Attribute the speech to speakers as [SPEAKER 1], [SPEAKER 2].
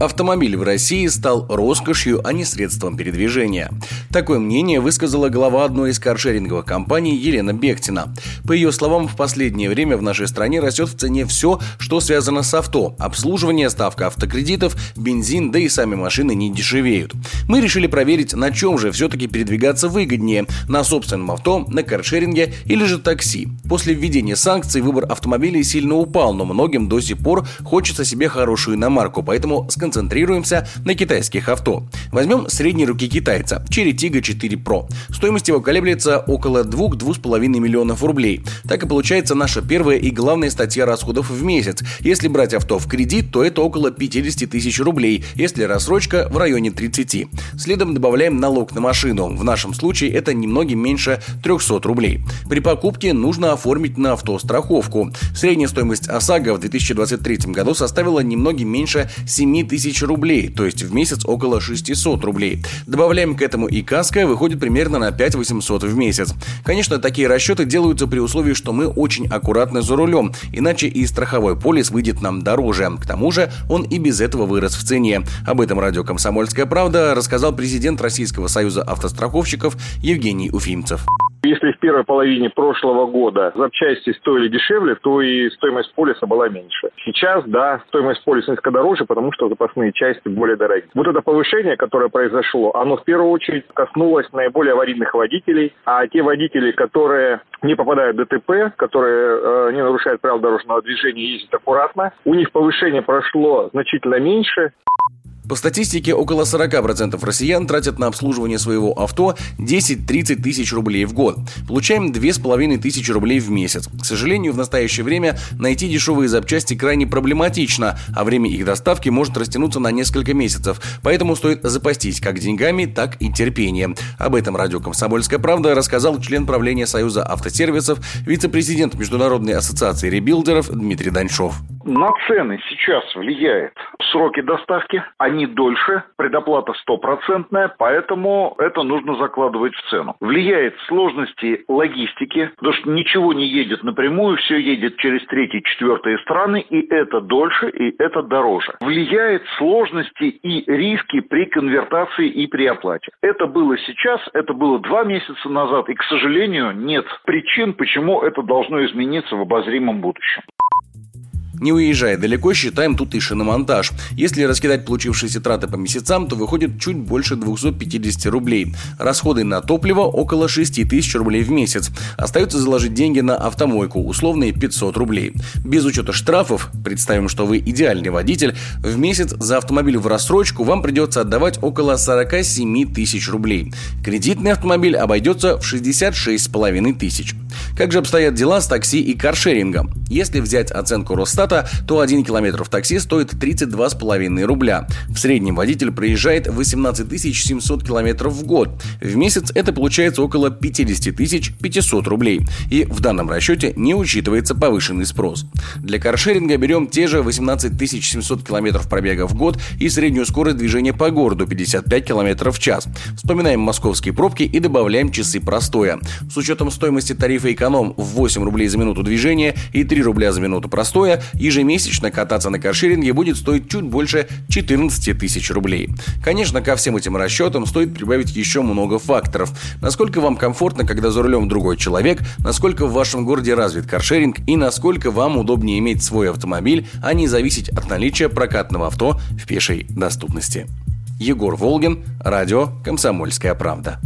[SPEAKER 1] Автомобиль в России стал роскошью, а не средством передвижения. Такое мнение высказала глава одной из каршеринговых компаний Елена Бехтина. По ее словам, в последнее время в нашей стране растет в цене все, что связано с авто. Обслуживание, ставка автокредитов, бензин, да и сами машины не дешевеют. Мы решили проверить, на чем же все-таки передвигаться выгоднее – на собственном авто, на каршеринге или же такси. После введения санкций выбор автомобилей сильно упал, но многим до сих пор хочется себе хорошую иномарку, поэтому сконцентрируемся сконцентрируемся на китайских авто. Возьмем средней руки китайца – Cherry Tiggo 4 Pro. Стоимость его колеблется около 2-2,5 миллионов рублей. Так и получается наша первая и главная статья расходов в месяц. Если брать авто в кредит, то это около 50 тысяч рублей, если рассрочка в районе 30. Следом добавляем налог на машину. В нашем случае это немного меньше 300 рублей. При покупке нужно оформить на авто страховку. Средняя стоимость ОСАГО в 2023 году составила немного меньше 7 тысяч тысяч рублей, то есть в месяц около 600 рублей. Добавляем к этому и каска, выходит примерно на 5 800 в месяц. Конечно, такие расчеты делаются при условии, что мы очень аккуратны за рулем, иначе и страховой полис выйдет нам дороже. К тому же он и без этого вырос в цене. Об этом радио «Комсомольская правда» рассказал президент Российского союза автостраховщиков Евгений Уфимцев.
[SPEAKER 2] Если в первой половине прошлого года запчасти стоили дешевле, то и стоимость полиса была меньше. Сейчас, да, стоимость полиса несколько дороже, потому что запасные части более дорогие. Вот это повышение, которое произошло, оно в первую очередь коснулось наиболее аварийных водителей, а те водители, которые не попадают в ДТП, которые э, не нарушают правила дорожного движения и ездят аккуратно, у них повышение прошло значительно меньше.
[SPEAKER 1] По статистике, около 40% россиян тратят на обслуживание своего авто 10-30 тысяч рублей в год. Получаем 2,5 тысячи рублей в месяц. К сожалению, в настоящее время найти дешевые запчасти крайне проблематично, а время их доставки может растянуться на несколько месяцев. Поэтому стоит запастись как деньгами, так и терпением. Об этом радио «Комсомольская правда» рассказал член правления Союза автосервисов, вице-президент Международной ассоциации ребилдеров Дмитрий Даньшов.
[SPEAKER 3] На цены сейчас влияет сроки доставки, они дольше, предоплата стопроцентная, поэтому это нужно закладывать в цену. Влияет сложности логистики, потому что ничего не едет напрямую, все едет через третьи, четвертые страны, и это дольше, и это дороже. Влияет сложности и риски при конвертации и при оплате. Это было сейчас, это было два месяца назад, и, к сожалению, нет причин, почему это должно измениться в обозримом будущем.
[SPEAKER 1] Не уезжая далеко, считаем тут и шиномонтаж. Если раскидать получившиеся траты по месяцам, то выходит чуть больше 250 рублей. Расходы на топливо около 6 тысяч рублей в месяц. Остается заложить деньги на автомойку, условные 500 рублей. Без учета штрафов, представим, что вы идеальный водитель, в месяц за автомобиль в рассрочку вам придется отдавать около 47 тысяч рублей. Кредитный автомобиль обойдется в 66,5 тысяч. Как же обстоят дела с такси и каршерингом? Если взять оценку Росстата, то 1 километр в такси стоит 32,5 рубля. В среднем водитель проезжает 18 700 километров в год. В месяц это получается около 50 500 рублей. И в данном расчете не учитывается повышенный спрос. Для каршеринга берем те же 18 700 километров пробега в год и среднюю скорость движения по городу 55 километров в час. Вспоминаем московские пробки и добавляем часы простоя. С учетом стоимости тарифа эконом в 8 рублей за минуту движения и 3 рубля за минуту простоя, ежемесячно кататься на каршеринге будет стоить чуть больше 14 тысяч рублей. Конечно, ко всем этим расчетам стоит прибавить еще много факторов. Насколько вам комфортно, когда за рулем другой человек, насколько в вашем городе развит каршеринг и насколько вам удобнее иметь свой автомобиль, а не зависеть от наличия прокатного авто в пешей доступности. Егор Волгин, радио «Комсомольская правда».